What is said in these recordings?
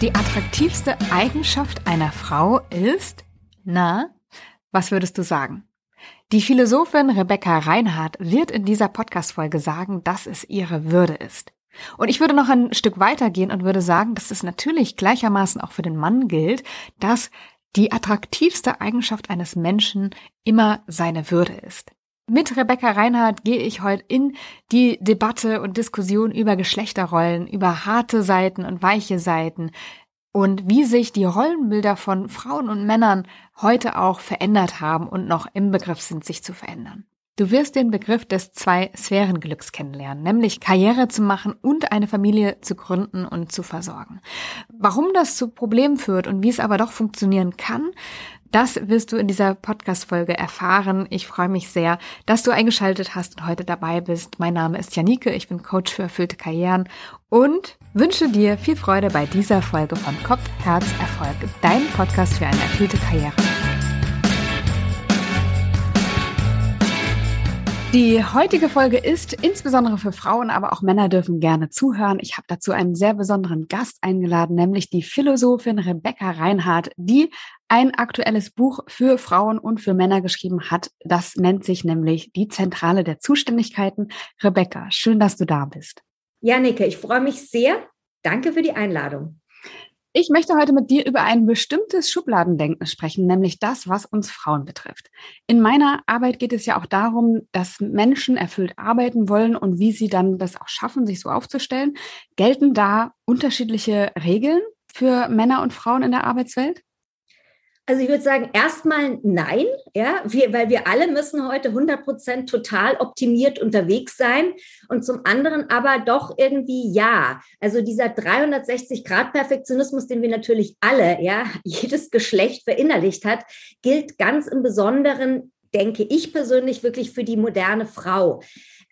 Die attraktivste Eigenschaft einer Frau ist, na, was würdest du sagen? Die Philosophin Rebecca Reinhardt wird in dieser Podcast-Folge sagen, dass es ihre Würde ist. Und ich würde noch ein Stück weitergehen und würde sagen, dass es natürlich gleichermaßen auch für den Mann gilt, dass die attraktivste Eigenschaft eines Menschen immer seine Würde ist. Mit Rebecca Reinhardt gehe ich heute in die Debatte und Diskussion über Geschlechterrollen, über harte Seiten und weiche Seiten und wie sich die Rollenbilder von Frauen und Männern heute auch verändert haben und noch im Begriff sind, sich zu verändern. Du wirst den Begriff des Zwei-Sphären-Glücks kennenlernen, nämlich Karriere zu machen und eine Familie zu gründen und zu versorgen. Warum das zu Problemen führt und wie es aber doch funktionieren kann, das wirst du in dieser Podcast-Folge erfahren. Ich freue mich sehr, dass du eingeschaltet hast und heute dabei bist. Mein Name ist Janike, ich bin Coach für erfüllte Karrieren und wünsche dir viel Freude bei dieser Folge von Kopf, Herz, Erfolg, dein Podcast für eine erfüllte Karriere. Die heutige Folge ist insbesondere für Frauen, aber auch Männer dürfen gerne zuhören. Ich habe dazu einen sehr besonderen Gast eingeladen, nämlich die Philosophin Rebecca Reinhardt, die ein aktuelles Buch für Frauen und für Männer geschrieben hat. Das nennt sich nämlich Die Zentrale der Zuständigkeiten. Rebecca, schön, dass du da bist. Ja, Nicke, ich freue mich sehr. Danke für die Einladung. Ich möchte heute mit dir über ein bestimmtes Schubladendenken sprechen, nämlich das, was uns Frauen betrifft. In meiner Arbeit geht es ja auch darum, dass Menschen erfüllt arbeiten wollen und wie sie dann das auch schaffen, sich so aufzustellen. Gelten da unterschiedliche Regeln für Männer und Frauen in der Arbeitswelt? Also ich würde sagen, erstmal nein, ja, wir, weil wir alle müssen heute 100 Prozent total optimiert unterwegs sein und zum anderen aber doch irgendwie ja. Also dieser 360-Grad-Perfektionismus, den wir natürlich alle, ja, jedes Geschlecht verinnerlicht hat, gilt ganz im Besonderen denke ich persönlich wirklich für die moderne Frau.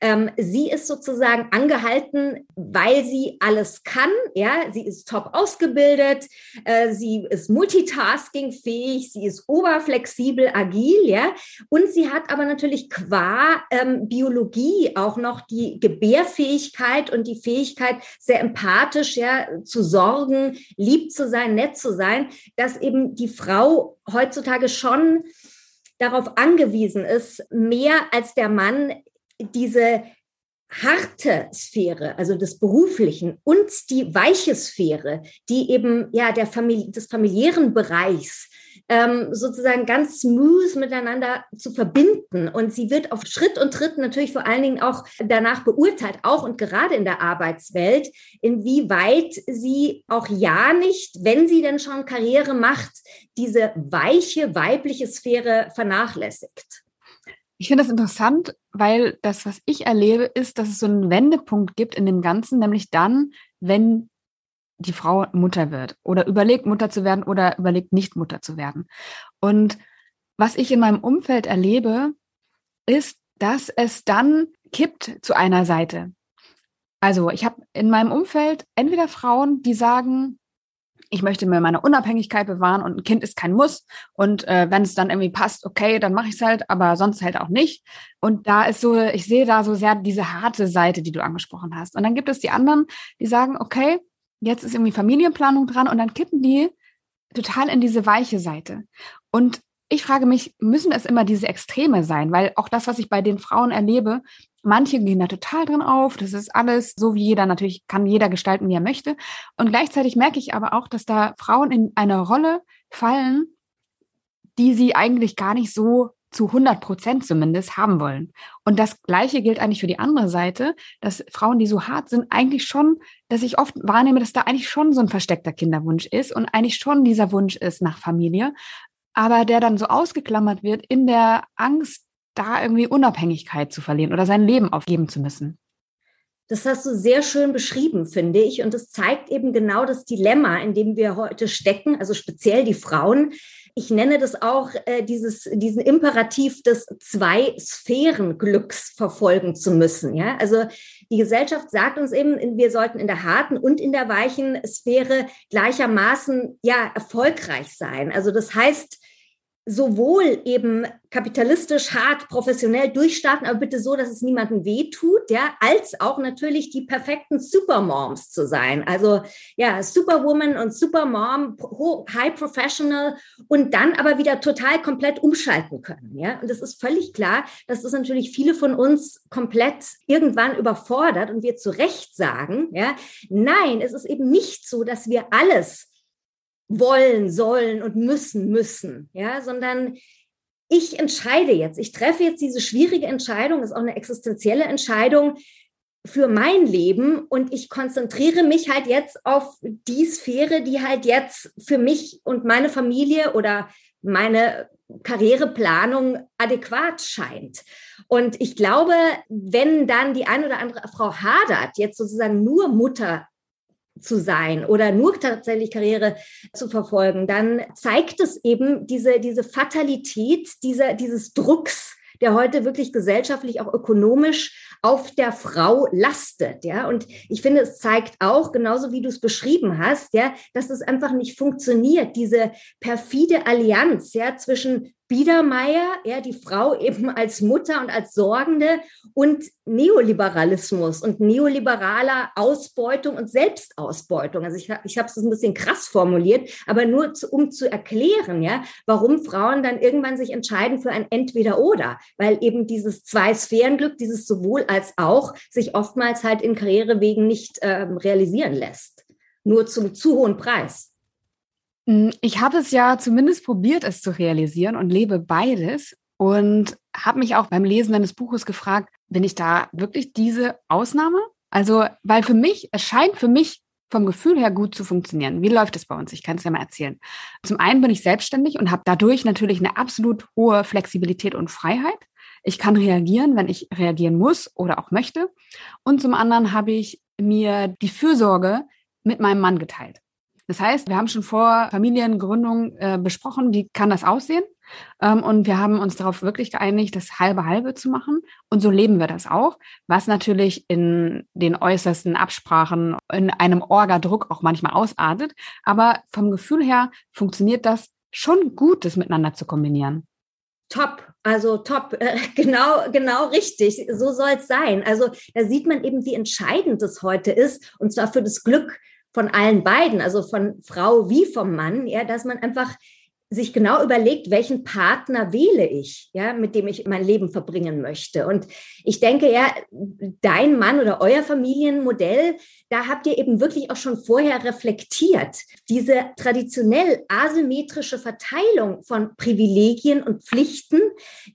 Ähm, sie ist sozusagen angehalten, weil sie alles kann. Ja, sie ist top ausgebildet, äh, sie ist multitaskingfähig, sie ist oberflexibel, agil, ja, und sie hat aber natürlich qua ähm, Biologie auch noch die Gebärfähigkeit und die Fähigkeit, sehr empathisch ja zu sorgen, lieb zu sein, nett zu sein, dass eben die Frau heutzutage schon darauf angewiesen ist, mehr als der Mann diese harte Sphäre, also des beruflichen und die weiche Sphäre, die eben ja der Familie, des familiären Bereichs ähm, sozusagen ganz smooth miteinander zu verbinden. Und sie wird auf Schritt und Tritt natürlich vor allen Dingen auch danach beurteilt, auch und gerade in der Arbeitswelt, inwieweit sie auch ja nicht, wenn sie denn schon Karriere macht, diese weiche weibliche Sphäre vernachlässigt. Ich finde das interessant, weil das, was ich erlebe, ist, dass es so einen Wendepunkt gibt in dem Ganzen, nämlich dann, wenn die Frau Mutter wird oder überlegt, Mutter zu werden oder überlegt, nicht Mutter zu werden. Und was ich in meinem Umfeld erlebe, ist, dass es dann kippt zu einer Seite. Also ich habe in meinem Umfeld entweder Frauen, die sagen, ich möchte mir meine Unabhängigkeit bewahren und ein Kind ist kein Muss. Und äh, wenn es dann irgendwie passt, okay, dann mache ich es halt, aber sonst halt auch nicht. Und da ist so, ich sehe da so sehr diese harte Seite, die du angesprochen hast. Und dann gibt es die anderen, die sagen, okay, jetzt ist irgendwie Familienplanung dran und dann kippen die total in diese weiche Seite. Und ich frage mich, müssen es immer diese Extreme sein? Weil auch das, was ich bei den Frauen erlebe, manche gehen da total drin auf. Das ist alles so wie jeder. Natürlich kann jeder gestalten, wie er möchte. Und gleichzeitig merke ich aber auch, dass da Frauen in eine Rolle fallen, die sie eigentlich gar nicht so zu 100 Prozent zumindest haben wollen. Und das Gleiche gilt eigentlich für die andere Seite, dass Frauen, die so hart sind, eigentlich schon, dass ich oft wahrnehme, dass da eigentlich schon so ein versteckter Kinderwunsch ist und eigentlich schon dieser Wunsch ist nach Familie aber der dann so ausgeklammert wird in der Angst, da irgendwie Unabhängigkeit zu verlieren oder sein Leben aufgeben zu müssen. Das hast du sehr schön beschrieben, finde ich. Und das zeigt eben genau das Dilemma, in dem wir heute stecken, also speziell die Frauen. Ich nenne das auch äh, dieses, diesen Imperativ des Zwei-Sphären-Glücks verfolgen zu müssen. Ja? Also die Gesellschaft sagt uns eben, wir sollten in der harten und in der weichen Sphäre gleichermaßen ja erfolgreich sein. Also das heißt, sowohl eben kapitalistisch hart, professionell durchstarten, aber bitte so, dass es niemandem wehtut, ja, als auch natürlich die perfekten Supermoms zu sein. Also ja, Superwoman und Supermom, High Professional und dann aber wieder total komplett umschalten können, ja. Und es ist völlig klar, dass das natürlich viele von uns komplett irgendwann überfordert und wir zu Recht sagen, ja, nein, es ist eben nicht so, dass wir alles wollen, sollen und müssen, müssen, ja, sondern ich entscheide jetzt, ich treffe jetzt diese schwierige Entscheidung, ist auch eine existenzielle Entscheidung für mein Leben und ich konzentriere mich halt jetzt auf die Sphäre, die halt jetzt für mich und meine Familie oder meine Karriereplanung adäquat scheint. Und ich glaube, wenn dann die eine oder andere Frau hadert, jetzt sozusagen nur Mutter zu sein oder nur tatsächlich Karriere zu verfolgen, dann zeigt es eben diese, diese Fatalität dieser, dieses Drucks, der heute wirklich gesellschaftlich, auch ökonomisch auf der Frau lastet, ja. Und ich finde, es zeigt auch, genauso wie du es beschrieben hast, ja, dass es einfach nicht funktioniert, diese perfide Allianz, ja, zwischen Biedermeier, ja, die Frau eben als Mutter und als Sorgende und Neoliberalismus und neoliberaler Ausbeutung und Selbstausbeutung. Also ich, ich habe es ein bisschen krass formuliert, aber nur zu, um zu erklären, ja, warum Frauen dann irgendwann sich entscheiden für ein Entweder-Oder, weil eben dieses Zwei-Sphären-Glück, dieses sowohl als auch, sich oftmals halt in Karrierewegen nicht ähm, realisieren lässt. Nur zum zu hohen Preis. Hm, ich habe es ja zumindest probiert, es zu realisieren und lebe beides und habe mich auch beim Lesen deines Buches gefragt, bin ich da wirklich diese Ausnahme? Also, weil für mich, es scheint für mich vom Gefühl her gut zu funktionieren. Wie läuft es bei uns? Ich kann es ja mal erzählen. Zum einen bin ich selbstständig und habe dadurch natürlich eine absolut hohe Flexibilität und Freiheit. Ich kann reagieren, wenn ich reagieren muss oder auch möchte. Und zum anderen habe ich mir die Fürsorge mit meinem Mann geteilt. Das heißt, wir haben schon vor Familiengründung äh, besprochen, wie kann das aussehen? Ähm, und wir haben uns darauf wirklich geeinigt, das halbe halbe zu machen. Und so leben wir das auch, was natürlich in den äußersten Absprachen, in einem Orga-Druck auch manchmal ausartet. Aber vom Gefühl her funktioniert das schon gut, das miteinander zu kombinieren. Top, also top, genau, genau richtig. So soll es sein. Also da sieht man eben, wie entscheidend es heute ist, und zwar für das Glück von allen beiden, also von Frau wie vom Mann, ja, dass man einfach sich genau überlegt, welchen Partner wähle ich, ja, mit dem ich mein Leben verbringen möchte. Und ich denke, ja, dein Mann oder euer Familienmodell, da habt ihr eben wirklich auch schon vorher reflektiert. Diese traditionell asymmetrische Verteilung von Privilegien und Pflichten,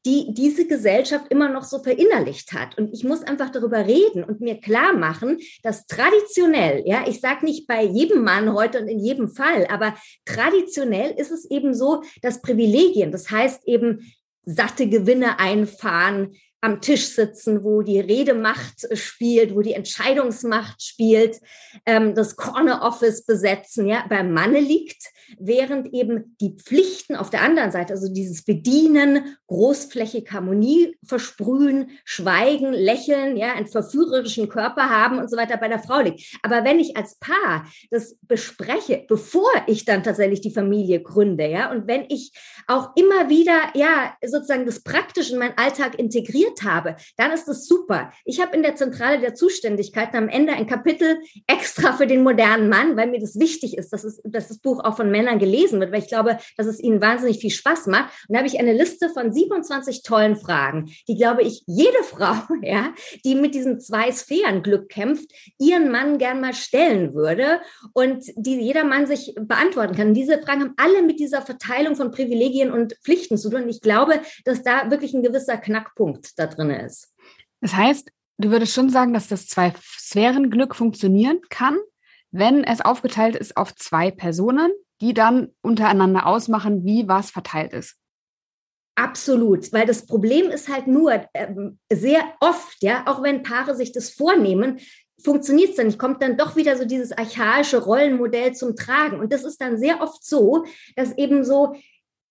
die diese Gesellschaft immer noch so verinnerlicht hat. Und ich muss einfach darüber reden und mir klar machen, dass traditionell, ja, ich sage nicht bei jedem Mann heute und in jedem Fall, aber traditionell ist es eben so, so, dass Privilegien, das heißt eben satte Gewinne einfahren, am Tisch sitzen, wo die Redemacht spielt, wo die Entscheidungsmacht spielt, ähm, das Corner Office besetzen, ja, beim Manne liegt, während eben die Pflichten auf der anderen Seite, also dieses Bedienen, großflächig Harmonie versprühen, schweigen, lächeln, ja, einen verführerischen Körper haben und so weiter bei der Frau liegt. Aber wenn ich als Paar das bespreche, bevor ich dann tatsächlich die Familie gründe, ja, und wenn ich auch immer wieder, ja, sozusagen das praktisch in meinen Alltag integriert definiert habe, dann ist es super. Ich habe in der Zentrale der Zuständigkeiten am Ende ein Kapitel extra für den modernen Mann, weil mir das wichtig ist, dass, es, dass das Buch auch von Männern gelesen wird, weil ich glaube, dass es ihnen wahnsinnig viel Spaß macht. Und da habe ich eine Liste von 27 tollen Fragen, die, glaube ich, jede Frau, ja, die mit diesem Zwei-Sphären-Glück kämpft, ihren Mann gern mal stellen würde und die jeder Mann sich beantworten kann. Und diese Fragen haben alle mit dieser Verteilung von Privilegien und Pflichten zu tun. Und ich glaube, dass da wirklich ein gewisser Knackpunkt da drin ist. Das heißt, du würdest schon sagen, dass das Zwei-Sphären-Glück funktionieren kann, wenn es aufgeteilt ist auf zwei Personen, die dann untereinander ausmachen, wie was verteilt ist. Absolut, weil das Problem ist halt nur äh, sehr oft, ja, auch wenn Paare sich das vornehmen, funktioniert es dann nicht, kommt dann doch wieder so dieses archaische Rollenmodell zum Tragen. Und das ist dann sehr oft so, dass eben so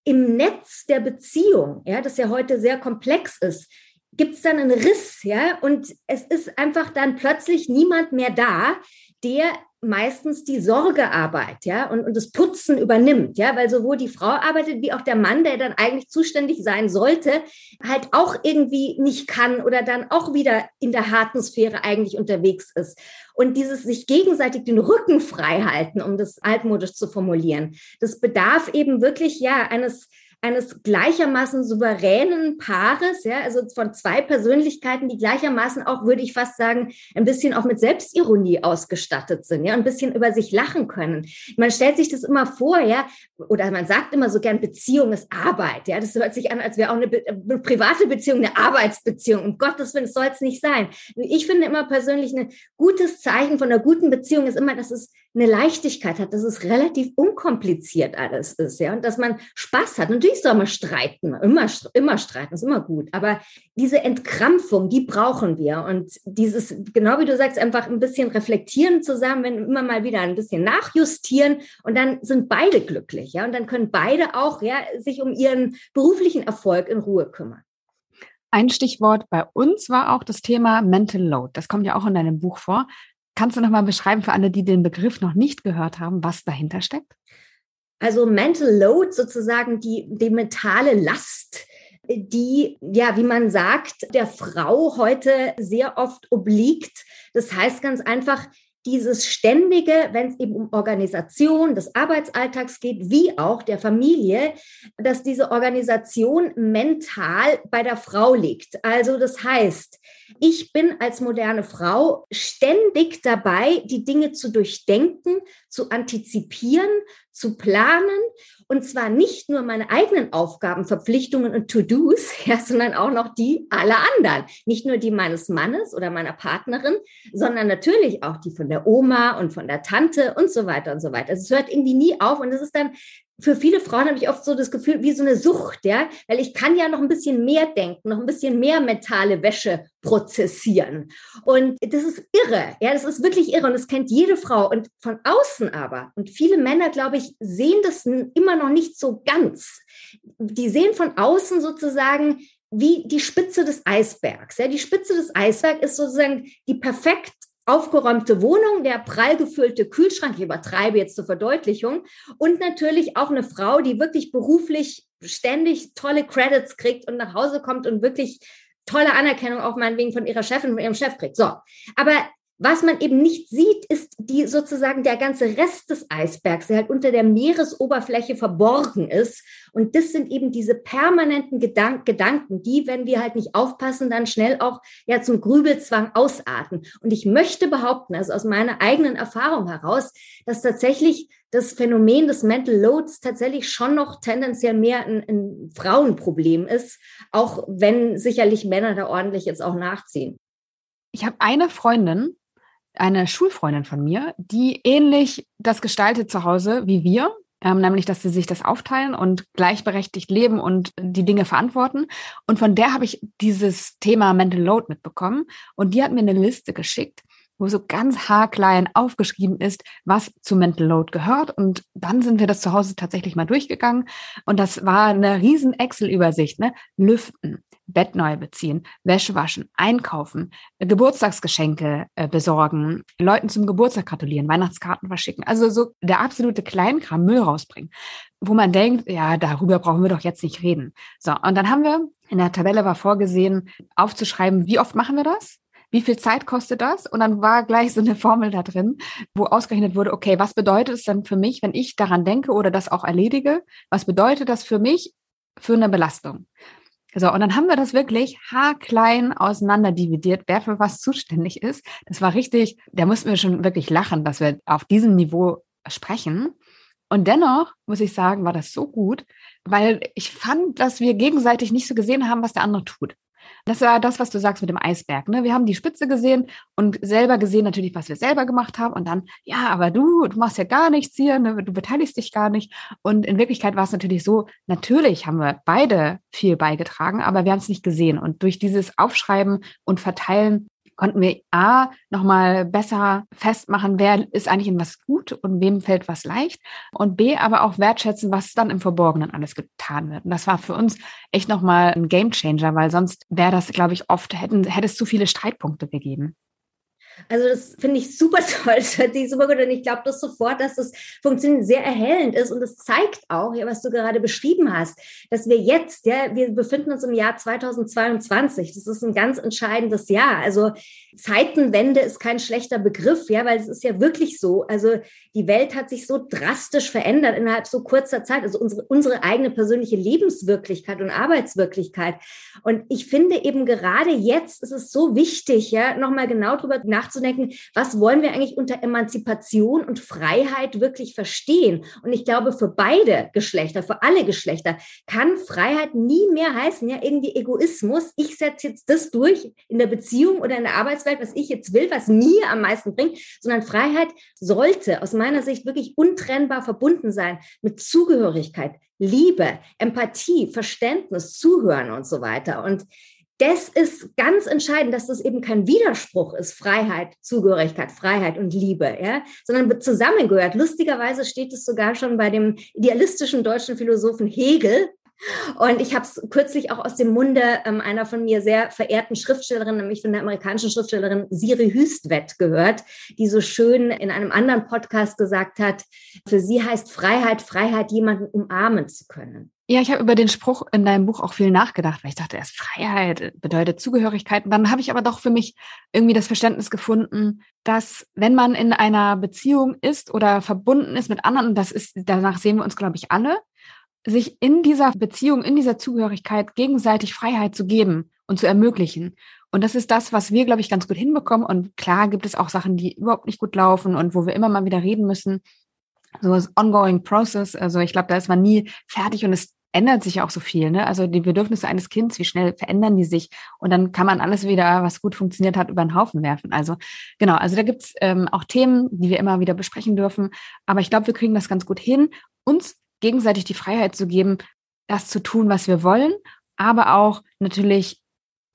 im Netz der Beziehung, ja, das ja heute sehr komplex ist, gibt es dann einen Riss, ja, und es ist einfach dann plötzlich niemand mehr da, der meistens die Sorgearbeit, ja, und, und das Putzen übernimmt, ja, weil sowohl die Frau arbeitet wie auch der Mann, der dann eigentlich zuständig sein sollte, halt auch irgendwie nicht kann oder dann auch wieder in der harten Sphäre eigentlich unterwegs ist. Und dieses sich gegenseitig den Rücken frei halten, um das altmodisch zu formulieren, das bedarf eben wirklich, ja, eines eines gleichermaßen souveränen Paares, ja, also von zwei Persönlichkeiten, die gleichermaßen auch, würde ich fast sagen, ein bisschen auch mit Selbstironie ausgestattet sind, ja, ein bisschen über sich lachen können. Man stellt sich das immer vor, ja, oder man sagt immer so gern, Beziehung ist Arbeit, ja, das hört sich an, als wäre auch eine, eine private Beziehung eine Arbeitsbeziehung. Um Gottes Willen, soll es nicht sein. Ich finde immer persönlich ein gutes Zeichen von einer guten Beziehung ist immer, dass es eine Leichtigkeit hat, dass es relativ unkompliziert alles ist, ja, und dass man Spaß hat. Natürlich soll man streiten, immer, immer streiten, ist immer gut. Aber diese Entkrampfung, die brauchen wir. Und dieses, genau wie du sagst, einfach ein bisschen reflektieren zusammen, wenn immer mal wieder ein bisschen nachjustieren und dann sind beide glücklich, ja, und dann können beide auch, ja, sich um ihren beruflichen Erfolg in Ruhe kümmern. Ein Stichwort bei uns war auch das Thema Mental Load. Das kommt ja auch in deinem Buch vor. Kannst du noch mal beschreiben für alle, die den Begriff noch nicht gehört haben, was dahinter steckt? Also Mental Load, sozusagen die, die mentale Last, die, ja, wie man sagt, der Frau heute sehr oft obliegt. Das heißt ganz einfach, dieses ständige, wenn es eben um Organisation des Arbeitsalltags geht, wie auch der Familie, dass diese Organisation mental bei der Frau liegt. Also das heißt, ich bin als moderne Frau ständig dabei, die Dinge zu durchdenken, zu antizipieren, zu planen und zwar nicht nur meine eigenen Aufgaben, Verpflichtungen und To-Dos, ja, sondern auch noch die aller anderen. Nicht nur die meines Mannes oder meiner Partnerin, sondern natürlich auch die von der Oma und von der Tante und so weiter und so weiter. Es hört irgendwie nie auf und es ist dann für viele Frauen habe ich oft so das Gefühl, wie so eine Sucht, ja, weil ich kann ja noch ein bisschen mehr denken, noch ein bisschen mehr mentale Wäsche prozessieren. Und das ist irre, ja, das ist wirklich irre und das kennt jede Frau. Und von außen aber, und viele Männer, glaube ich, sehen das immer noch nicht so ganz. Die sehen von außen sozusagen wie die Spitze des Eisbergs. Ja, die Spitze des Eisbergs ist sozusagen die perfekt aufgeräumte Wohnung, der prall gefüllte Kühlschrank, ich übertreibe jetzt zur Verdeutlichung, und natürlich auch eine Frau, die wirklich beruflich ständig tolle Credits kriegt und nach Hause kommt und wirklich tolle Anerkennung auch meinetwegen von ihrer Chefin, von ihrem Chef kriegt. So, aber was man eben nicht sieht, ist die sozusagen der ganze Rest des Eisbergs, der halt unter der Meeresoberfläche verborgen ist. Und das sind eben diese permanenten Gedank Gedanken, die, wenn wir halt nicht aufpassen, dann schnell auch ja zum Grübelzwang ausarten. Und ich möchte behaupten, also aus meiner eigenen Erfahrung heraus, dass tatsächlich das Phänomen des Mental Loads tatsächlich schon noch tendenziell mehr ein, ein Frauenproblem ist, auch wenn sicherlich Männer da ordentlich jetzt auch nachziehen. Ich habe eine Freundin, eine Schulfreundin von mir, die ähnlich das gestaltet zu Hause wie wir, ähm, nämlich dass sie sich das aufteilen und gleichberechtigt leben und die Dinge verantworten. Und von der habe ich dieses Thema Mental Load mitbekommen und die hat mir eine Liste geschickt, wo so ganz haarklein aufgeschrieben ist, was zu Mental Load gehört. Und dann sind wir das zu Hause tatsächlich mal durchgegangen. Und das war eine riesen Excel-Übersicht, ne? Lüften, Bett neu beziehen, Wäsche waschen, einkaufen, Geburtstagsgeschenke äh, besorgen, Leuten zum Geburtstag gratulieren, Weihnachtskarten verschicken. Also so der absolute Kleinkram Müll rausbringen, wo man denkt, ja, darüber brauchen wir doch jetzt nicht reden. So, und dann haben wir in der Tabelle war vorgesehen, aufzuschreiben, wie oft machen wir das? Wie viel Zeit kostet das? Und dann war gleich so eine Formel da drin, wo ausgerechnet wurde, okay, was bedeutet es dann für mich, wenn ich daran denke oder das auch erledige? Was bedeutet das für mich für eine Belastung? So, und dann haben wir das wirklich haarklein auseinander dividiert, wer für was zuständig ist. Das war richtig, da mussten wir schon wirklich lachen, dass wir auf diesem Niveau sprechen. Und dennoch muss ich sagen, war das so gut, weil ich fand, dass wir gegenseitig nicht so gesehen haben, was der andere tut. Das war das, was du sagst mit dem Eisberg. Ne? Wir haben die Spitze gesehen und selber gesehen natürlich, was wir selber gemacht haben. Und dann, ja, aber du, du machst ja gar nichts hier, ne? du beteiligst dich gar nicht. Und in Wirklichkeit war es natürlich so, natürlich haben wir beide viel beigetragen, aber wir haben es nicht gesehen. Und durch dieses Aufschreiben und Verteilen konnten wir A, nochmal besser festmachen, wer ist eigentlich in was gut und wem fällt was leicht und B, aber auch wertschätzen, was dann im Verborgenen alles getan wird. Und das war für uns echt nochmal ein Gamechanger, weil sonst wäre das, glaube ich, oft, hätten, hätte es zu viele Streitpunkte gegeben. Also das finde ich super toll, das hört sich super gut und ich glaube das sofort, dass das Funktionieren sehr erhellend ist und es zeigt auch, ja, was du gerade beschrieben hast, dass wir jetzt, ja, wir befinden uns im Jahr 2022, das ist ein ganz entscheidendes Jahr. Also Zeitenwende ist kein schlechter Begriff, ja, weil es ist ja wirklich so. Also die Welt hat sich so drastisch verändert innerhalb so kurzer Zeit, also unsere, unsere eigene persönliche Lebenswirklichkeit und Arbeitswirklichkeit. Und ich finde eben gerade jetzt ist es so wichtig, ja, nochmal genau drüber nachzudenken, was wollen wir eigentlich unter Emanzipation und Freiheit wirklich verstehen? Und ich glaube, für beide Geschlechter, für alle Geschlechter kann Freiheit nie mehr heißen, ja, irgendwie Egoismus. Ich setze jetzt das durch in der Beziehung oder in der Arbeitswelt, was ich jetzt will, was mir am meisten bringt, sondern Freiheit sollte aus meiner Sicht wirklich untrennbar verbunden sein mit Zugehörigkeit, Liebe, Empathie, Verständnis, Zuhören und so weiter. Und das ist ganz entscheidend, dass das eben kein Widerspruch ist, Freiheit, Zugehörigkeit, Freiheit und Liebe, ja, sondern zusammengehört. Lustigerweise steht es sogar schon bei dem idealistischen deutschen Philosophen Hegel, und ich habe es kürzlich auch aus dem Munde ähm, einer von mir sehr verehrten Schriftstellerin, nämlich von der amerikanischen Schriftstellerin Siri Hüstvedt gehört, die so schön in einem anderen Podcast gesagt hat, für sie heißt Freiheit, Freiheit, jemanden umarmen zu können. Ja, ich habe über den Spruch in deinem Buch auch viel nachgedacht, weil ich dachte, erst Freiheit bedeutet Zugehörigkeit. Dann habe ich aber doch für mich irgendwie das Verständnis gefunden, dass wenn man in einer Beziehung ist oder verbunden ist mit anderen, das ist, danach sehen wir uns, glaube ich, alle, sich in dieser Beziehung, in dieser Zugehörigkeit gegenseitig Freiheit zu geben und zu ermöglichen. Und das ist das, was wir, glaube ich, ganz gut hinbekommen. Und klar gibt es auch Sachen, die überhaupt nicht gut laufen und wo wir immer mal wieder reden müssen. So das ongoing process. Also ich glaube, da ist man nie fertig und es ändert sich auch so viel. Ne? Also die Bedürfnisse eines Kindes, wie schnell verändern die sich? Und dann kann man alles wieder, was gut funktioniert hat, über den Haufen werfen. Also genau, also da gibt's ähm, auch Themen, die wir immer wieder besprechen dürfen. Aber ich glaube, wir kriegen das ganz gut hin, uns gegenseitig die Freiheit zu geben, das zu tun, was wir wollen, aber auch natürlich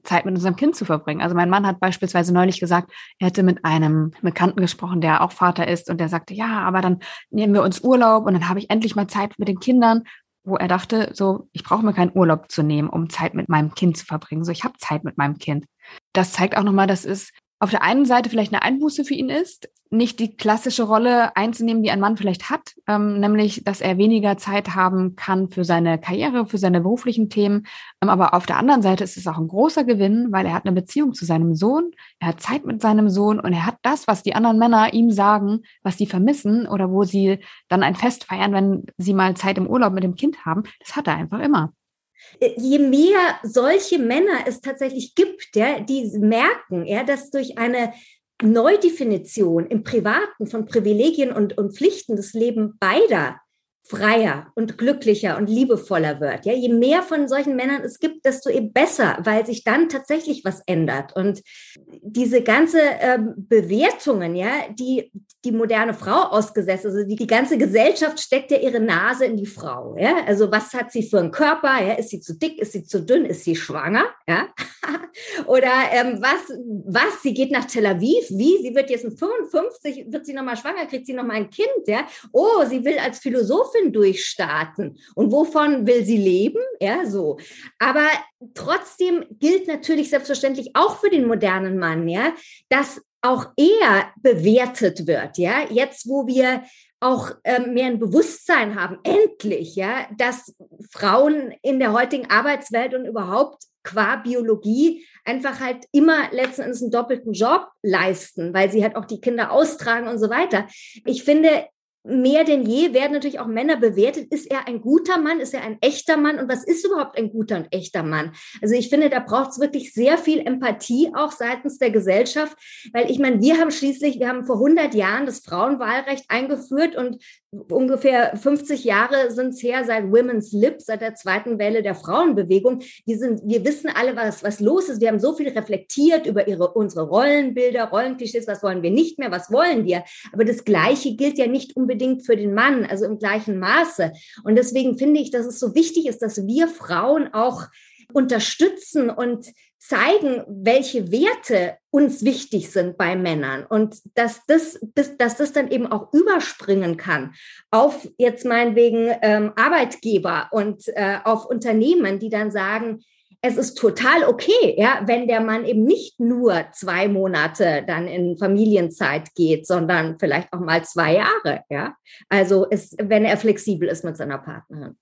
Zeit mit unserem Kind zu verbringen. Also mein Mann hat beispielsweise neulich gesagt, er hätte mit einem Bekannten gesprochen, der auch Vater ist und der sagte, ja, aber dann nehmen wir uns Urlaub und dann habe ich endlich mal Zeit mit den Kindern wo er dachte, so, ich brauche mir keinen Urlaub zu nehmen, um Zeit mit meinem Kind zu verbringen. So, ich habe Zeit mit meinem Kind. Das zeigt auch nochmal, dass es auf der einen Seite vielleicht eine Einbuße für ihn ist, nicht die klassische Rolle einzunehmen, die ein Mann vielleicht hat, ähm, nämlich, dass er weniger Zeit haben kann für seine Karriere, für seine beruflichen Themen. Ähm, aber auf der anderen Seite ist es auch ein großer Gewinn, weil er hat eine Beziehung zu seinem Sohn, er hat Zeit mit seinem Sohn und er hat das, was die anderen Männer ihm sagen, was sie vermissen oder wo sie dann ein Fest feiern, wenn sie mal Zeit im Urlaub mit dem Kind haben. Das hat er einfach immer. Äh, je mehr solche Männer es tatsächlich gibt, ja, die merken, ja, dass durch eine Neudefinition im Privaten von Privilegien und, und Pflichten das Leben beider freier und glücklicher und liebevoller wird. Ja, je mehr von solchen Männern es gibt, desto eben besser, weil sich dann tatsächlich was ändert. Und diese ganze ähm, Bewertungen, ja, die die moderne Frau ausgesetzt, also die, die ganze Gesellschaft steckt ja ihre Nase in die Frau. Ja, also was hat sie für einen Körper? Ja, ist sie zu dick? Ist sie zu dünn? Ist sie schwanger? Ja, oder ähm, was? Was? Sie geht nach Tel Aviv? Wie? Sie wird jetzt in 55 wird sie noch mal schwanger? Kriegt sie noch mal ein Kind? Ja, oh, sie will als Philosophin Berufin durchstarten. Und wovon will sie leben? Ja, so. Aber trotzdem gilt natürlich selbstverständlich auch für den modernen Mann, ja, dass auch er bewertet wird, ja. Jetzt, wo wir auch ähm, mehr ein Bewusstsein haben, endlich, ja, dass Frauen in der heutigen Arbeitswelt und überhaupt qua Biologie einfach halt immer letzten Endes einen doppelten Job leisten, weil sie halt auch die Kinder austragen und so weiter. Ich finde, mehr denn je werden natürlich auch Männer bewertet. Ist er ein guter Mann? Ist er ein echter Mann? Und was ist überhaupt ein guter und echter Mann? Also ich finde, da braucht es wirklich sehr viel Empathie auch seitens der Gesellschaft, weil ich meine, wir haben schließlich, wir haben vor 100 Jahren das Frauenwahlrecht eingeführt und ungefähr 50 Jahre sind es her seit Women's Lib, seit der zweiten Welle der Frauenbewegung. Wir, sind, wir wissen alle, was, was los ist. Wir haben so viel reflektiert über ihre, unsere Rollenbilder, Rollenklischees, was wollen wir nicht mehr, was wollen wir. Aber das Gleiche gilt ja nicht unbedingt für den Mann, also im gleichen Maße. Und deswegen finde ich, dass es so wichtig ist, dass wir Frauen auch unterstützen und zeigen, welche Werte uns wichtig sind bei Männern und dass das, dass das dann eben auch überspringen kann auf jetzt meinetwegen ähm, Arbeitgeber und äh, auf Unternehmen, die dann sagen, es ist total okay, ja, wenn der Mann eben nicht nur zwei Monate dann in Familienzeit geht, sondern vielleicht auch mal zwei Jahre, ja. Also es, wenn er flexibel ist mit seiner Partnerin.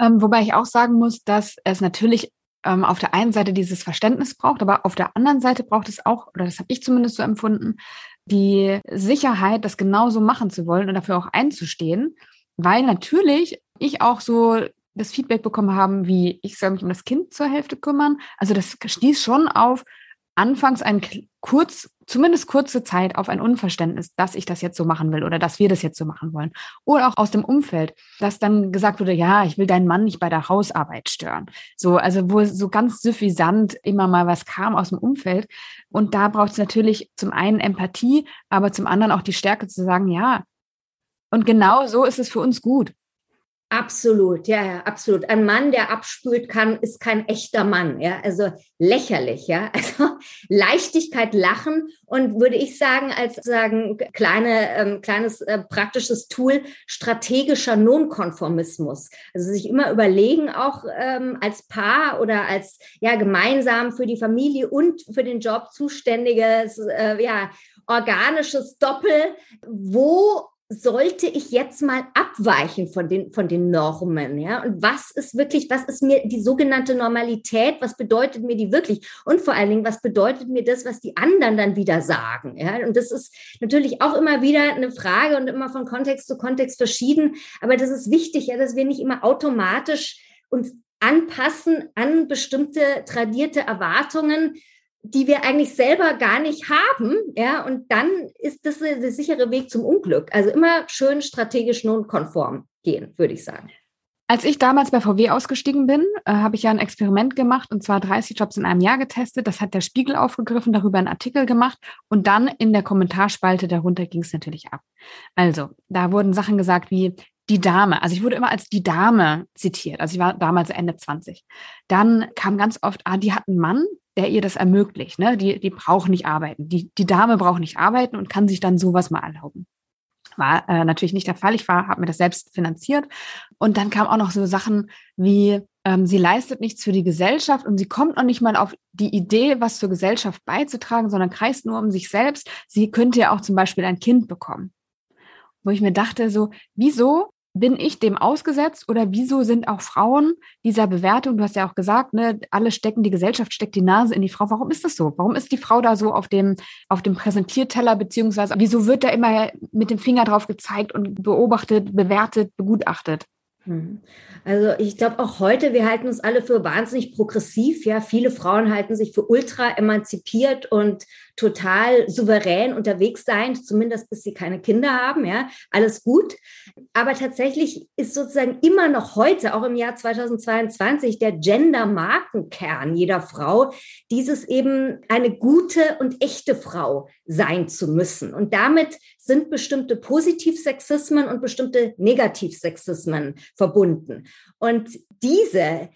Ähm, wobei ich auch sagen muss, dass es natürlich ähm, auf der einen Seite dieses Verständnis braucht, aber auf der anderen Seite braucht es auch, oder das habe ich zumindest so empfunden, die Sicherheit, das genauso machen zu wollen und dafür auch einzustehen, weil natürlich ich auch so das Feedback bekommen haben, wie ich soll mich um das Kind zur Hälfte kümmern. Also das stieß schon auf anfangs ein kurz, zumindest kurze Zeit auf ein Unverständnis, dass ich das jetzt so machen will oder dass wir das jetzt so machen wollen. Oder auch aus dem Umfeld, dass dann gesagt wurde, ja, ich will deinen Mann nicht bei der Hausarbeit stören. So, also wo so ganz suffisant immer mal was kam aus dem Umfeld. Und da braucht es natürlich zum einen Empathie, aber zum anderen auch die Stärke zu sagen, ja, und genau so ist es für uns gut. Absolut, ja, ja, absolut. Ein Mann, der abspült kann, ist kein echter Mann, ja. Also lächerlich, ja. Also Leichtigkeit, Lachen und würde ich sagen, als sagen kleine, ähm, kleines äh, praktisches Tool strategischer Nonkonformismus. Also sich immer überlegen, auch ähm, als Paar oder als ja gemeinsam für die Familie und für den Job zuständiges, äh, ja organisches Doppel, wo sollte ich jetzt mal abweichen von den, von den Normen? Ja? Und was ist wirklich, was ist mir die sogenannte Normalität? Was bedeutet mir die wirklich? Und vor allen Dingen, was bedeutet mir das, was die anderen dann wieder sagen? Ja? Und das ist natürlich auch immer wieder eine Frage und immer von Kontext zu Kontext verschieden. Aber das ist wichtig, ja, dass wir nicht immer automatisch uns anpassen an bestimmte tradierte Erwartungen, die wir eigentlich selber gar nicht haben, ja, und dann ist das der sichere Weg zum Unglück. Also immer schön strategisch nun konform gehen, würde ich sagen. Als ich damals bei VW ausgestiegen bin, äh, habe ich ja ein Experiment gemacht und zwar 30 Jobs in einem Jahr getestet. Das hat der Spiegel aufgegriffen, darüber einen Artikel gemacht und dann in der Kommentarspalte darunter ging es natürlich ab. Also, da wurden Sachen gesagt wie die Dame. Also ich wurde immer als die Dame zitiert. Also ich war damals Ende 20. Dann kam ganz oft, ah, die hat einen Mann, der ihr das ermöglicht. Ne? Die, die braucht nicht arbeiten. Die, die Dame braucht nicht arbeiten und kann sich dann sowas mal erlauben. War äh, natürlich nicht der Fall. Ich habe mir das selbst finanziert. Und dann kam auch noch so Sachen wie, ähm, sie leistet nichts für die Gesellschaft und sie kommt noch nicht mal auf die Idee, was zur Gesellschaft beizutragen, sondern kreist nur um sich selbst. Sie könnte ja auch zum Beispiel ein Kind bekommen. Wo ich mir dachte, so, wieso bin ich dem ausgesetzt oder wieso sind auch Frauen dieser Bewertung, du hast ja auch gesagt, ne, alle stecken, die Gesellschaft steckt die Nase in die Frau. Warum ist das so? Warum ist die Frau da so auf dem, auf dem Präsentierteller, beziehungsweise wieso wird da immer mit dem Finger drauf gezeigt und beobachtet, bewertet, begutachtet? Hm. Also ich glaube auch heute, wir halten uns alle für wahnsinnig progressiv. Ja, viele Frauen halten sich für ultra emanzipiert und total souverän unterwegs sein, zumindest bis sie keine Kinder haben. Ja, alles gut. Aber tatsächlich ist sozusagen immer noch heute, auch im Jahr 2022, der Gender-Markenkern jeder Frau, dieses eben eine gute und echte Frau sein zu müssen. Und damit sind bestimmte Positivsexismen und bestimmte Negativsexismen verbunden. Und diese,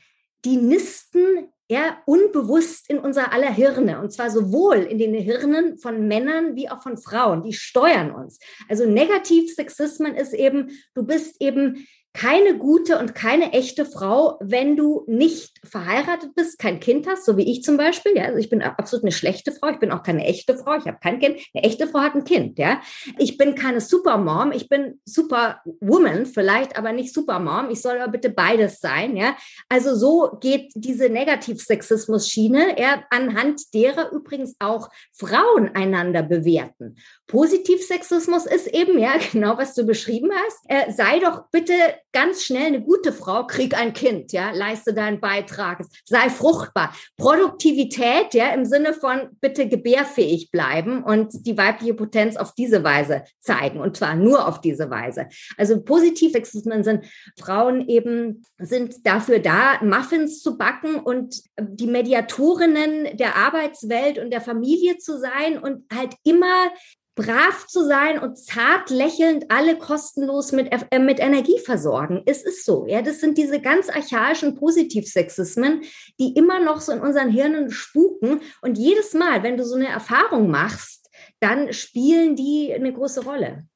die nisten ja, unbewusst in unser aller Hirne. Und zwar sowohl in den Hirnen von Männern wie auch von Frauen. Die steuern uns. Also Negativsexismen ist eben, du bist eben keine gute und keine echte Frau, wenn du nicht verheiratet bist, kein Kind hast, so wie ich zum Beispiel. Ja, also ich bin absolut eine schlechte Frau. Ich bin auch keine echte Frau. Ich habe kein Kind. Eine echte Frau hat ein Kind. Ja, ich bin keine Supermom. Ich bin Superwoman vielleicht, aber nicht Supermom. Ich soll aber bitte beides sein. Ja, also so geht diese Negativsexismus-Schiene, ja, anhand derer übrigens auch Frauen einander bewerten. Positivsexismus ist eben ja genau, was du beschrieben hast. Äh, sei doch bitte ganz schnell eine gute Frau, krieg ein Kind, ja, leiste deinen Beitrag, sei fruchtbar. Produktivität, ja, im Sinne von bitte gebärfähig bleiben und die weibliche Potenz auf diese Weise zeigen und zwar nur auf diese Weise. Also Positivsexismen sind Frauen eben sind dafür da, Muffins zu backen und die Mediatorinnen der Arbeitswelt und der Familie zu sein und halt immer brav zu sein und zart lächelnd alle kostenlos mit, äh, mit Energie versorgen. Es ist so. Ja, das sind diese ganz archaischen Positivsexismen, die immer noch so in unseren Hirnen spuken. Und jedes Mal, wenn du so eine Erfahrung machst, dann spielen die eine große Rolle.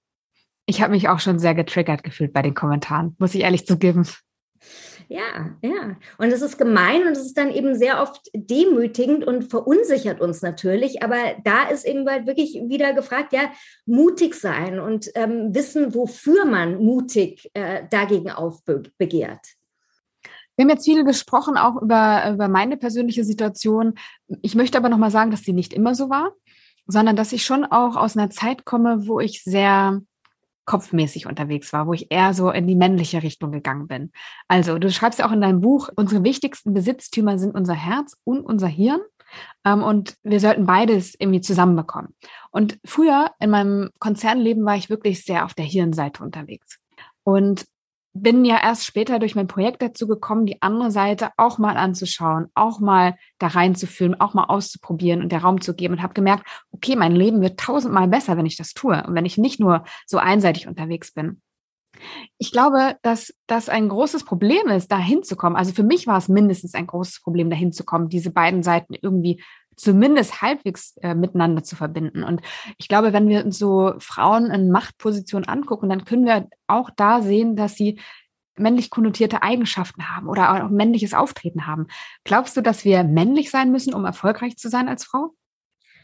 Ich habe mich auch schon sehr getriggert gefühlt bei den Kommentaren, muss ich ehrlich zugeben. Ja, ja. Und es ist gemein und es ist dann eben sehr oft demütigend und verunsichert uns natürlich. Aber da ist eben halt wirklich wieder gefragt, ja, mutig sein und ähm, wissen, wofür man mutig äh, dagegen aufbegehrt. Wir haben jetzt viel gesprochen, auch über, über meine persönliche Situation. Ich möchte aber nochmal sagen, dass sie nicht immer so war, sondern dass ich schon auch aus einer Zeit komme, wo ich sehr kopfmäßig unterwegs war, wo ich eher so in die männliche Richtung gegangen bin. Also, du schreibst ja auch in deinem Buch, unsere wichtigsten Besitztümer sind unser Herz und unser Hirn. Ähm, und wir sollten beides irgendwie zusammenbekommen. Und früher in meinem Konzernleben war ich wirklich sehr auf der Hirnseite unterwegs. Und bin ja erst später durch mein Projekt dazu gekommen, die andere Seite auch mal anzuschauen, auch mal da reinzufühlen, auch mal auszuprobieren und der Raum zu geben und habe gemerkt, okay, mein Leben wird tausendmal besser, wenn ich das tue und wenn ich nicht nur so einseitig unterwegs bin. Ich glaube, dass das ein großes Problem ist, da hinzukommen. Also für mich war es mindestens ein großes Problem, da hinzukommen, diese beiden Seiten irgendwie zumindest halbwegs äh, miteinander zu verbinden. Und ich glaube, wenn wir uns so Frauen in Machtpositionen angucken, dann können wir auch da sehen, dass sie männlich konnotierte Eigenschaften haben oder auch männliches Auftreten haben. Glaubst du, dass wir männlich sein müssen, um erfolgreich zu sein als Frau?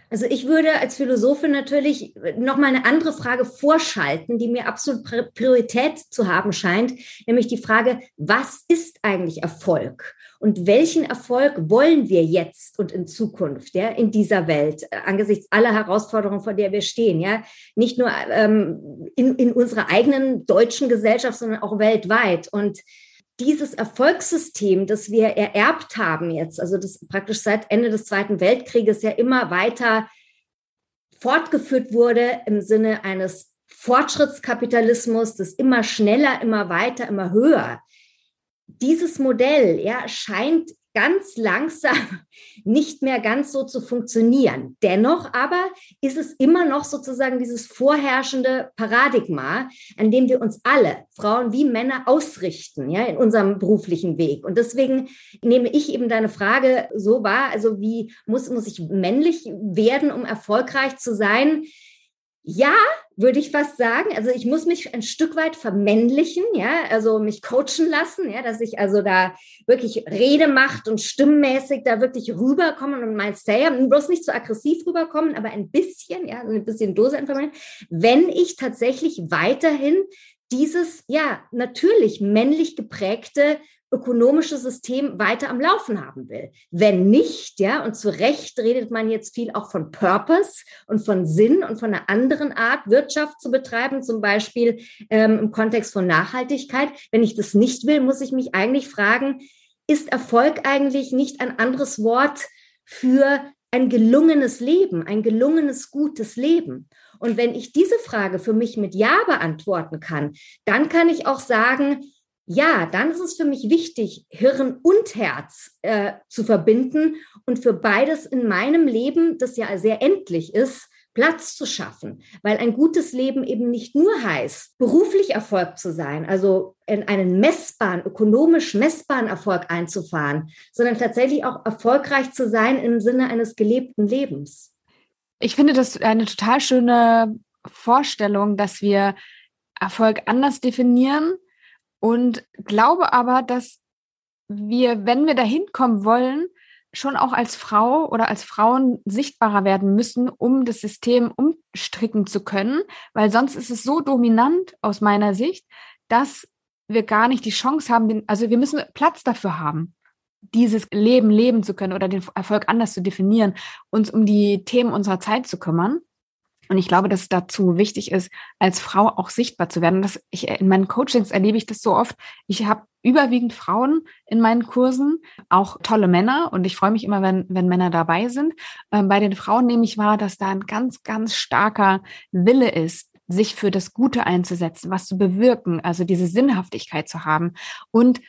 Also ich würde als Philosophin natürlich noch mal eine andere Frage vorschalten, die mir absolut Priorität zu haben scheint, nämlich die Frage, was ist eigentlich Erfolg? Und welchen Erfolg wollen wir jetzt und in Zukunft, ja, in dieser Welt, äh, angesichts aller Herausforderungen, vor der wir stehen, ja, nicht nur ähm, in, in unserer eigenen deutschen Gesellschaft, sondern auch weltweit. Und dieses Erfolgssystem, das wir ererbt haben jetzt, also das praktisch seit Ende des Zweiten Weltkrieges ja immer weiter fortgeführt wurde im Sinne eines Fortschrittskapitalismus, das immer schneller, immer weiter, immer höher. Dieses Modell ja, scheint ganz langsam nicht mehr ganz so zu funktionieren. Dennoch aber ist es immer noch sozusagen dieses vorherrschende Paradigma, an dem wir uns alle, Frauen wie Männer, ausrichten, ja, in unserem beruflichen Weg. Und deswegen nehme ich eben deine Frage so wahr, also wie muss, muss ich männlich werden, um erfolgreich zu sein? Ja, würde ich fast sagen. Also ich muss mich ein Stück weit vermännlichen, ja, also mich coachen lassen, ja, dass ich also da wirklich Redemacht und stimmmäßig da wirklich rüberkommen und mein Say, bloß nicht so aggressiv rüberkommen, aber ein bisschen, ja, ein bisschen Dose informieren, wenn ich tatsächlich weiterhin dieses, ja, natürlich männlich geprägte ökonomische System weiter am Laufen haben will. Wenn nicht, ja, und zu Recht redet man jetzt viel auch von Purpose und von Sinn und von einer anderen Art, Wirtschaft zu betreiben, zum Beispiel ähm, im Kontext von Nachhaltigkeit. Wenn ich das nicht will, muss ich mich eigentlich fragen, ist Erfolg eigentlich nicht ein anderes Wort für ein gelungenes Leben, ein gelungenes, gutes Leben? Und wenn ich diese Frage für mich mit Ja beantworten kann, dann kann ich auch sagen, ja, dann ist es für mich wichtig, Hirn und Herz äh, zu verbinden und für beides in meinem Leben, das ja sehr endlich ist, Platz zu schaffen, weil ein gutes Leben eben nicht nur heißt, beruflich Erfolg zu sein, also in einen messbaren, ökonomisch messbaren Erfolg einzufahren, sondern tatsächlich auch erfolgreich zu sein im Sinne eines gelebten Lebens. Ich finde das eine total schöne Vorstellung, dass wir Erfolg anders definieren und glaube aber, dass wir, wenn wir dahin kommen wollen, schon auch als Frau oder als Frauen sichtbarer werden müssen, um das System umstricken zu können, weil sonst ist es so dominant aus meiner Sicht, dass wir gar nicht die Chance haben, also wir müssen Platz dafür haben, dieses Leben leben zu können oder den Erfolg anders zu definieren, uns um die Themen unserer Zeit zu kümmern. Und ich glaube, dass es dazu wichtig ist, als Frau auch sichtbar zu werden. Das ich, in meinen Coachings erlebe ich das so oft. Ich habe überwiegend Frauen in meinen Kursen, auch tolle Männer. Und ich freue mich immer, wenn, wenn Männer dabei sind. Ähm, bei den Frauen nehme ich wahr, dass da ein ganz, ganz starker Wille ist, sich für das Gute einzusetzen, was zu bewirken, also diese Sinnhaftigkeit zu haben. Und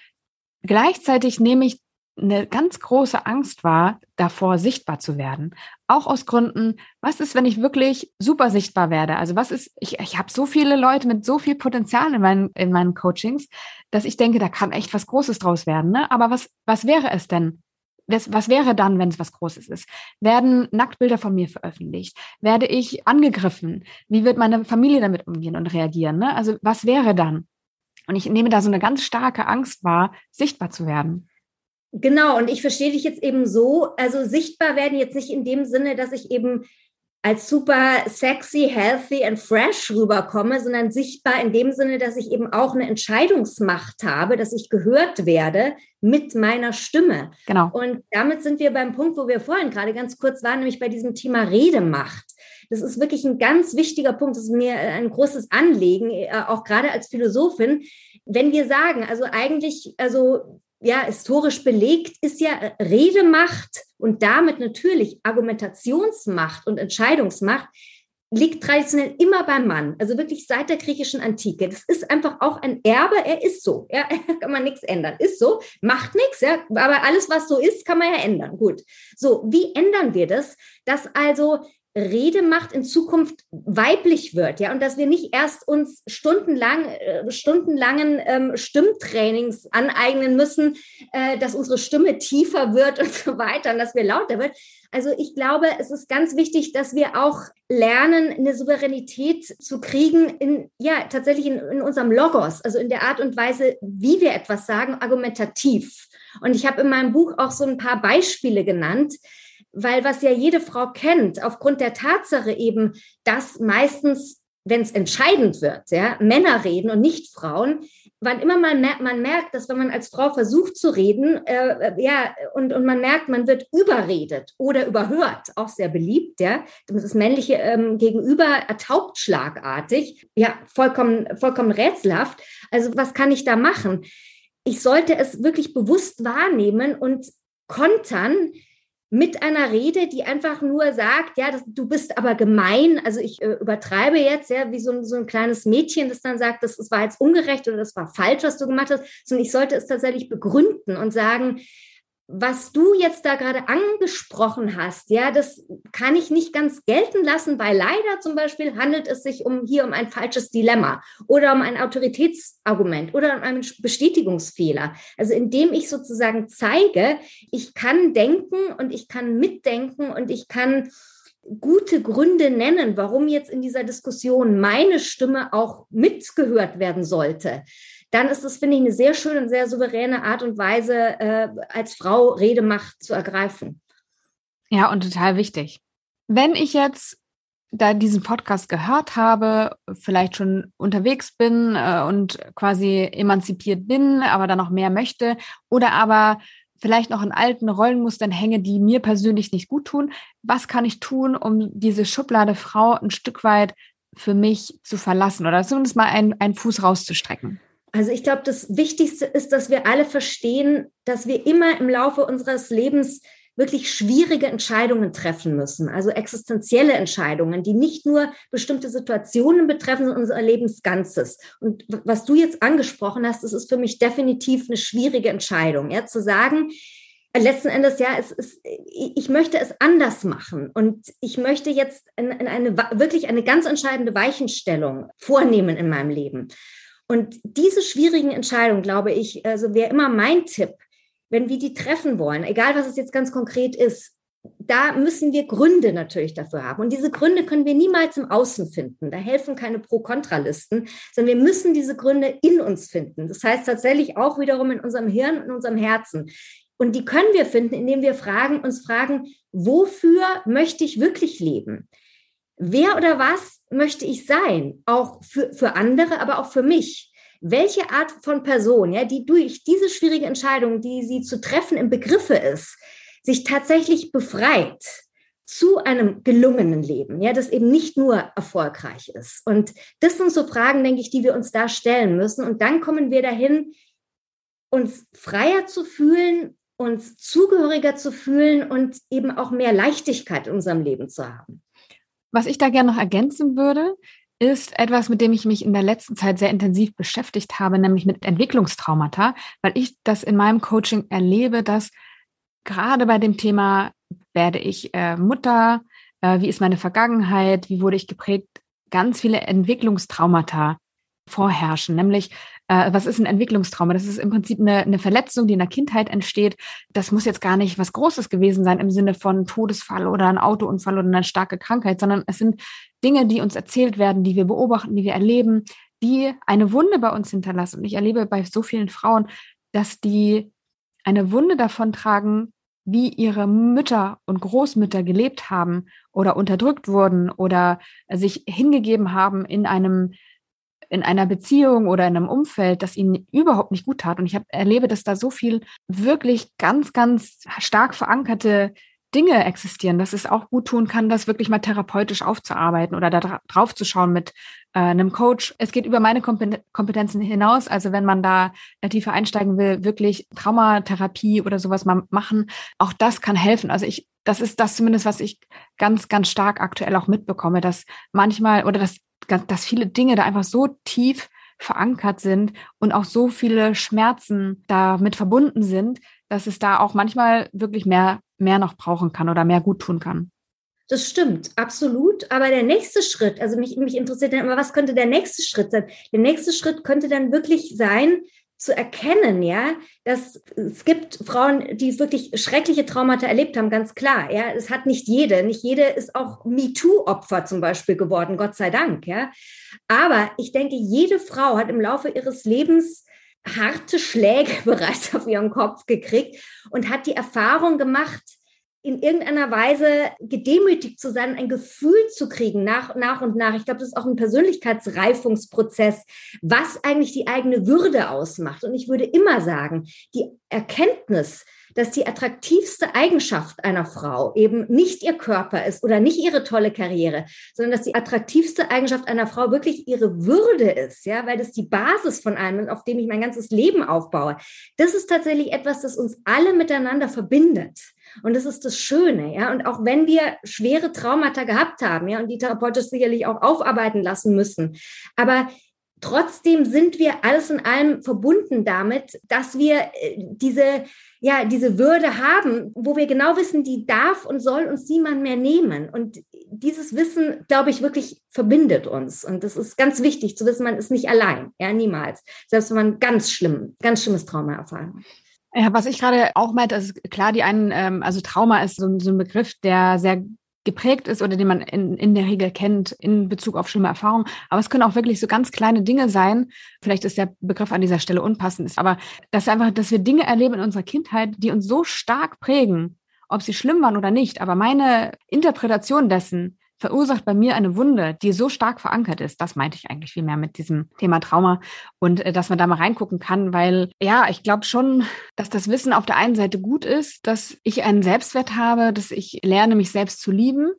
gleichzeitig nehme ich eine ganz große Angst war, davor sichtbar zu werden. Auch aus Gründen, was ist, wenn ich wirklich super sichtbar werde? Also was ist, ich, ich habe so viele Leute mit so viel Potenzial in meinen, in meinen Coachings, dass ich denke, da kann echt was Großes draus werden. Ne? Aber was, was wäre es denn? Was, was wäre dann, wenn es was Großes ist? Werden Nacktbilder von mir veröffentlicht? Werde ich angegriffen? Wie wird meine Familie damit umgehen und reagieren? Ne? Also was wäre dann? Und ich nehme da so eine ganz starke Angst wahr, sichtbar zu werden. Genau, und ich verstehe dich jetzt eben so, also sichtbar werden jetzt nicht in dem Sinne, dass ich eben als super sexy, healthy and fresh rüberkomme, sondern sichtbar in dem Sinne, dass ich eben auch eine Entscheidungsmacht habe, dass ich gehört werde mit meiner Stimme. Genau. Und damit sind wir beim Punkt, wo wir vorhin gerade ganz kurz waren, nämlich bei diesem Thema Redemacht. Das ist wirklich ein ganz wichtiger Punkt. Das ist mir ein großes Anliegen, äh, auch gerade als Philosophin. Wenn wir sagen, also eigentlich, also ja, historisch belegt ist ja Redemacht und damit natürlich Argumentationsmacht und Entscheidungsmacht liegt traditionell immer beim Mann, also wirklich seit der griechischen Antike. Das ist einfach auch ein Erbe, er ist so, ja, kann man nichts ändern, ist so, macht nichts, ja, aber alles, was so ist, kann man ja ändern. Gut. So, wie ändern wir das, dass also Redemacht in Zukunft weiblich wird, ja, und dass wir nicht erst uns stundenlang, äh, stundenlangen ähm, Stimmtrainings aneignen müssen, äh, dass unsere Stimme tiefer wird und so weiter und dass wir lauter wird. Also ich glaube, es ist ganz wichtig, dass wir auch lernen, eine Souveränität zu kriegen in, ja, tatsächlich in, in unserem Logos, also in der Art und Weise, wie wir etwas sagen, argumentativ. Und ich habe in meinem Buch auch so ein paar Beispiele genannt, weil was ja jede Frau kennt, aufgrund der Tatsache eben, dass meistens, wenn es entscheidend wird, ja, Männer reden und nicht Frauen, wann immer man merkt, man merkt, dass wenn man als Frau versucht zu reden, äh, ja, und, und man merkt, man wird überredet oder überhört, auch sehr beliebt, ja, das männliche ähm, Gegenüber ertaubt schlagartig, ja, vollkommen, vollkommen rätselhaft. Also was kann ich da machen? Ich sollte es wirklich bewusst wahrnehmen und kontern, mit einer Rede, die einfach nur sagt, ja, das, du bist aber gemein. Also ich äh, übertreibe jetzt, ja, wie so ein, so ein kleines Mädchen, das dann sagt, das, das war jetzt ungerecht oder das war falsch, was du gemacht hast, sondern ich sollte es tatsächlich begründen und sagen, was du jetzt da gerade angesprochen hast, ja, das kann ich nicht ganz gelten lassen, weil leider zum Beispiel handelt es sich um hier um ein falsches Dilemma oder um ein Autoritätsargument oder um einen Bestätigungsfehler. Also indem ich sozusagen zeige, ich kann denken und ich kann mitdenken und ich kann gute Gründe nennen, warum jetzt in dieser Diskussion meine Stimme auch mitgehört werden sollte dann ist das, finde ich, eine sehr schöne und sehr souveräne Art und Weise, äh, als Frau Redemacht zu ergreifen. Ja, und total wichtig. Wenn ich jetzt da diesen Podcast gehört habe, vielleicht schon unterwegs bin äh, und quasi emanzipiert bin, aber dann noch mehr möchte oder aber vielleicht noch in alten Rollenmustern hänge, die mir persönlich nicht gut tun. Was kann ich tun, um diese Schublade Frau ein Stück weit für mich zu verlassen oder zumindest mal einen, einen Fuß rauszustrecken? Also ich glaube, das Wichtigste ist, dass wir alle verstehen, dass wir immer im Laufe unseres Lebens wirklich schwierige Entscheidungen treffen müssen, also existenzielle Entscheidungen, die nicht nur bestimmte Situationen betreffen, sondern unser Lebensganzes. Und was du jetzt angesprochen hast, das ist für mich definitiv eine schwierige Entscheidung, ja, zu sagen, äh, letzten Endes, ja, es ist, ich möchte es anders machen und ich möchte jetzt in, in eine wirklich eine ganz entscheidende Weichenstellung vornehmen in meinem Leben. Und diese schwierigen Entscheidungen, glaube ich, also wäre immer mein Tipp, wenn wir die treffen wollen, egal was es jetzt ganz konkret ist, da müssen wir Gründe natürlich dafür haben. Und diese Gründe können wir niemals im Außen finden. Da helfen keine Pro-Kontra-Listen, sondern wir müssen diese Gründe in uns finden. Das heißt tatsächlich auch wiederum in unserem Hirn und unserem Herzen. Und die können wir finden, indem wir fragen, uns fragen, wofür möchte ich wirklich leben? Wer oder was möchte ich sein? Auch für, für andere, aber auch für mich. Welche Art von Person, ja, die durch diese schwierige Entscheidung, die sie zu treffen im Begriffe ist, sich tatsächlich befreit zu einem gelungenen Leben, ja, das eben nicht nur erfolgreich ist. Und das sind so Fragen, denke ich, die wir uns da stellen müssen. Und dann kommen wir dahin, uns freier zu fühlen, uns zugehöriger zu fühlen und eben auch mehr Leichtigkeit in unserem Leben zu haben. Was ich da gerne noch ergänzen würde, ist etwas, mit dem ich mich in der letzten Zeit sehr intensiv beschäftigt habe, nämlich mit Entwicklungstraumata, weil ich das in meinem Coaching erlebe, dass gerade bei dem Thema, werde ich äh, Mutter, äh, wie ist meine Vergangenheit, wie wurde ich geprägt, ganz viele Entwicklungstraumata vorherrschen, nämlich äh, was ist ein Entwicklungstrauma? Das ist im Prinzip eine, eine Verletzung, die in der Kindheit entsteht. Das muss jetzt gar nicht was Großes gewesen sein im Sinne von Todesfall oder ein Autounfall oder eine starke Krankheit, sondern es sind Dinge, die uns erzählt werden, die wir beobachten, die wir erleben, die eine Wunde bei uns hinterlassen. Und ich erlebe bei so vielen Frauen, dass die eine Wunde davon tragen, wie ihre Mütter und Großmütter gelebt haben oder unterdrückt wurden oder sich hingegeben haben in einem in einer Beziehung oder in einem Umfeld, das ihnen überhaupt nicht gut tat. Und ich hab, erlebe, dass da so viel wirklich ganz, ganz stark verankerte Dinge existieren, dass es auch gut tun kann, das wirklich mal therapeutisch aufzuarbeiten oder da drauf zu schauen mit äh, einem Coach. Es geht über meine Kompetenzen hinaus. Also wenn man da äh, tiefer einsteigen will, wirklich Traumatherapie oder sowas mal machen, auch das kann helfen. Also ich, das ist das zumindest, was ich ganz, ganz stark aktuell auch mitbekomme, dass manchmal oder dass, dass viele Dinge da einfach so tief verankert sind und auch so viele Schmerzen damit verbunden sind, dass es da auch manchmal wirklich mehr mehr noch brauchen kann oder mehr gut tun kann. Das stimmt, absolut. Aber der nächste Schritt, also mich, mich interessiert dann immer, was könnte der nächste Schritt sein? Der nächste Schritt könnte dann wirklich sein, zu erkennen, ja, dass es gibt Frauen, die wirklich schreckliche Traumata erlebt haben, ganz klar. Ja, es hat nicht jede, nicht jede ist auch MeToo-Opfer zum Beispiel geworden, Gott sei Dank, ja. Aber ich denke, jede Frau hat im Laufe ihres Lebens harte Schläge bereits auf ihren Kopf gekriegt und hat die Erfahrung gemacht, in irgendeiner Weise gedemütigt zu sein, ein Gefühl zu kriegen nach, nach und nach. Ich glaube, das ist auch ein Persönlichkeitsreifungsprozess, was eigentlich die eigene Würde ausmacht. Und ich würde immer sagen, die Erkenntnis, dass die attraktivste Eigenschaft einer Frau eben nicht ihr Körper ist oder nicht ihre tolle Karriere, sondern dass die attraktivste Eigenschaft einer Frau wirklich ihre Würde ist, ja, weil das die Basis von allem ist, auf dem ich mein ganzes Leben aufbaue. Das ist tatsächlich etwas, das uns alle miteinander verbindet. Und das ist das Schöne, ja. Und auch wenn wir schwere Traumata gehabt haben, ja, und die therapeutisch sicherlich auch aufarbeiten lassen müssen, aber trotzdem sind wir alles in allem verbunden damit, dass wir äh, diese, ja, diese Würde haben, wo wir genau wissen, die darf und soll uns niemand mehr nehmen. Und dieses Wissen, glaube ich, wirklich verbindet uns. Und das ist ganz wichtig zu wissen, man ist nicht allein, ja, niemals. Selbst wenn man ganz schlimm, ganz schlimmes Trauma erfahren hat. Ja, was ich gerade auch meinte, ist klar, die einen, ähm, also Trauma ist so, so ein Begriff, der sehr geprägt ist oder den man in, in der Regel kennt in Bezug auf schlimme Erfahrungen. Aber es können auch wirklich so ganz kleine Dinge sein. Vielleicht ist der Begriff an dieser Stelle unpassend aber das ist einfach, dass wir Dinge erleben in unserer Kindheit, die uns so stark prägen, ob sie schlimm waren oder nicht. Aber meine Interpretation dessen verursacht bei mir eine Wunde, die so stark verankert ist. Das meinte ich eigentlich viel mehr mit diesem Thema Trauma und äh, dass man da mal reingucken kann, weil ja, ich glaube schon, dass das Wissen auf der einen Seite gut ist, dass ich einen Selbstwert habe, dass ich lerne, mich selbst zu lieben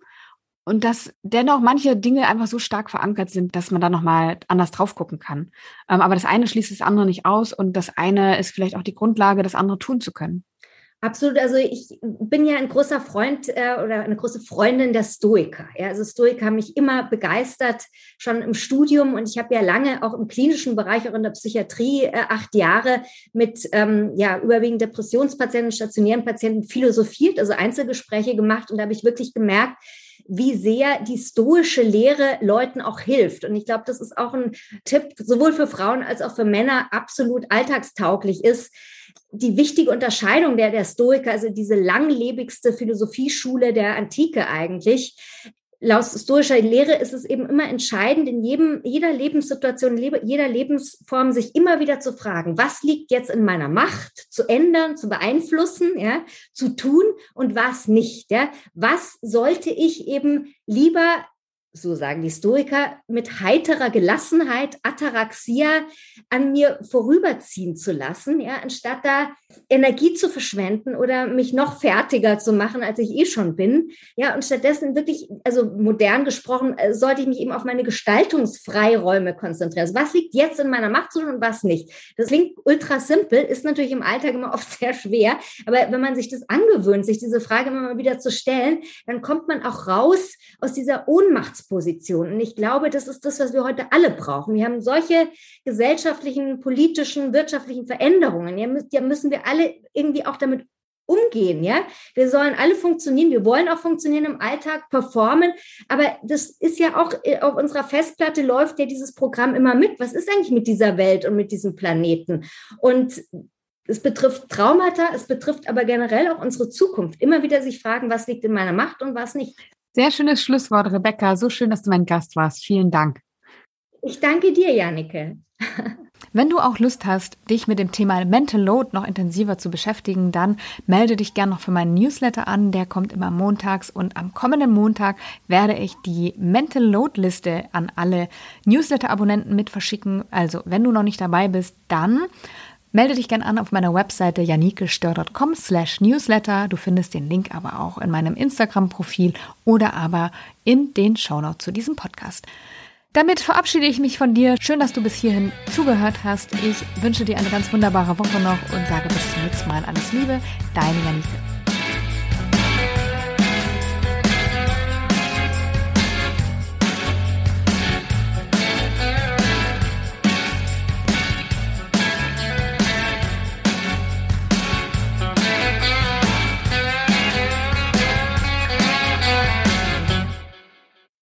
und dass dennoch manche Dinge einfach so stark verankert sind, dass man da nochmal anders drauf gucken kann. Ähm, aber das eine schließt das andere nicht aus und das eine ist vielleicht auch die Grundlage, das andere tun zu können. Absolut. Also ich bin ja ein großer Freund äh, oder eine große Freundin der Stoiker. Ja, also Stoiker haben mich immer begeistert, schon im Studium. Und ich habe ja lange auch im klinischen Bereich, auch in der Psychiatrie, äh, acht Jahre mit ähm, ja, überwiegend Depressionspatienten, stationären Patienten philosophiert, also Einzelgespräche gemacht. Und da habe ich wirklich gemerkt, wie sehr die stoische Lehre Leuten auch hilft. Und ich glaube, das ist auch ein Tipp, sowohl für Frauen als auch für Männer absolut alltagstauglich ist, die wichtige Unterscheidung der, der Stoiker, also diese langlebigste Philosophieschule der Antike eigentlich, laut stoischer Lehre ist es eben immer entscheidend, in jedem, jeder Lebenssituation, jeder Lebensform sich immer wieder zu fragen, was liegt jetzt in meiner Macht zu ändern, zu beeinflussen, ja, zu tun und was nicht, ja. Was sollte ich eben lieber so sagen die Stoiker, mit heiterer Gelassenheit Ataraxia an mir vorüberziehen zu lassen, ja, anstatt da Energie zu verschwenden oder mich noch fertiger zu machen, als ich eh schon bin. Ja, und stattdessen wirklich, also modern gesprochen, äh, sollte ich mich eben auf meine Gestaltungsfreiräume konzentrieren. Also was liegt jetzt in meiner Macht und was nicht? Das klingt ultra simpel, ist natürlich im Alltag immer oft sehr schwer, aber wenn man sich das angewöhnt, sich diese Frage immer mal wieder zu stellen, dann kommt man auch raus aus dieser Ohnmachts Machtposition. Und ich glaube, das ist das, was wir heute alle brauchen. Wir haben solche gesellschaftlichen, politischen, wirtschaftlichen Veränderungen. Ja, müssen wir alle irgendwie auch damit umgehen, ja. Wir sollen alle funktionieren, wir wollen auch funktionieren im Alltag, performen, aber das ist ja auch äh, auf unserer Festplatte läuft ja dieses Programm immer mit. Was ist eigentlich mit dieser Welt und mit diesem Planeten? Und es betrifft Traumata, es betrifft aber generell auch unsere Zukunft. Immer wieder sich fragen, was liegt in meiner Macht und was nicht. Sehr schönes Schlusswort, Rebecca. So schön, dass du mein Gast warst. Vielen Dank. Ich danke dir, Jannike. Wenn du auch Lust hast, dich mit dem Thema Mental Load noch intensiver zu beschäftigen, dann melde dich gerne noch für meinen Newsletter an. Der kommt immer montags und am kommenden Montag werde ich die Mental Load Liste an alle Newsletter-Abonnenten mit verschicken. Also, wenn du noch nicht dabei bist, dann Melde dich gerne an auf meiner Webseite janikestör.com slash newsletter. Du findest den Link aber auch in meinem Instagram-Profil oder aber in den Shownotes zu diesem Podcast. Damit verabschiede ich mich von dir. Schön, dass du bis hierhin zugehört hast. Ich wünsche dir eine ganz wunderbare Woche noch und sage bis zum nächsten Mal alles Liebe. Deine Janike.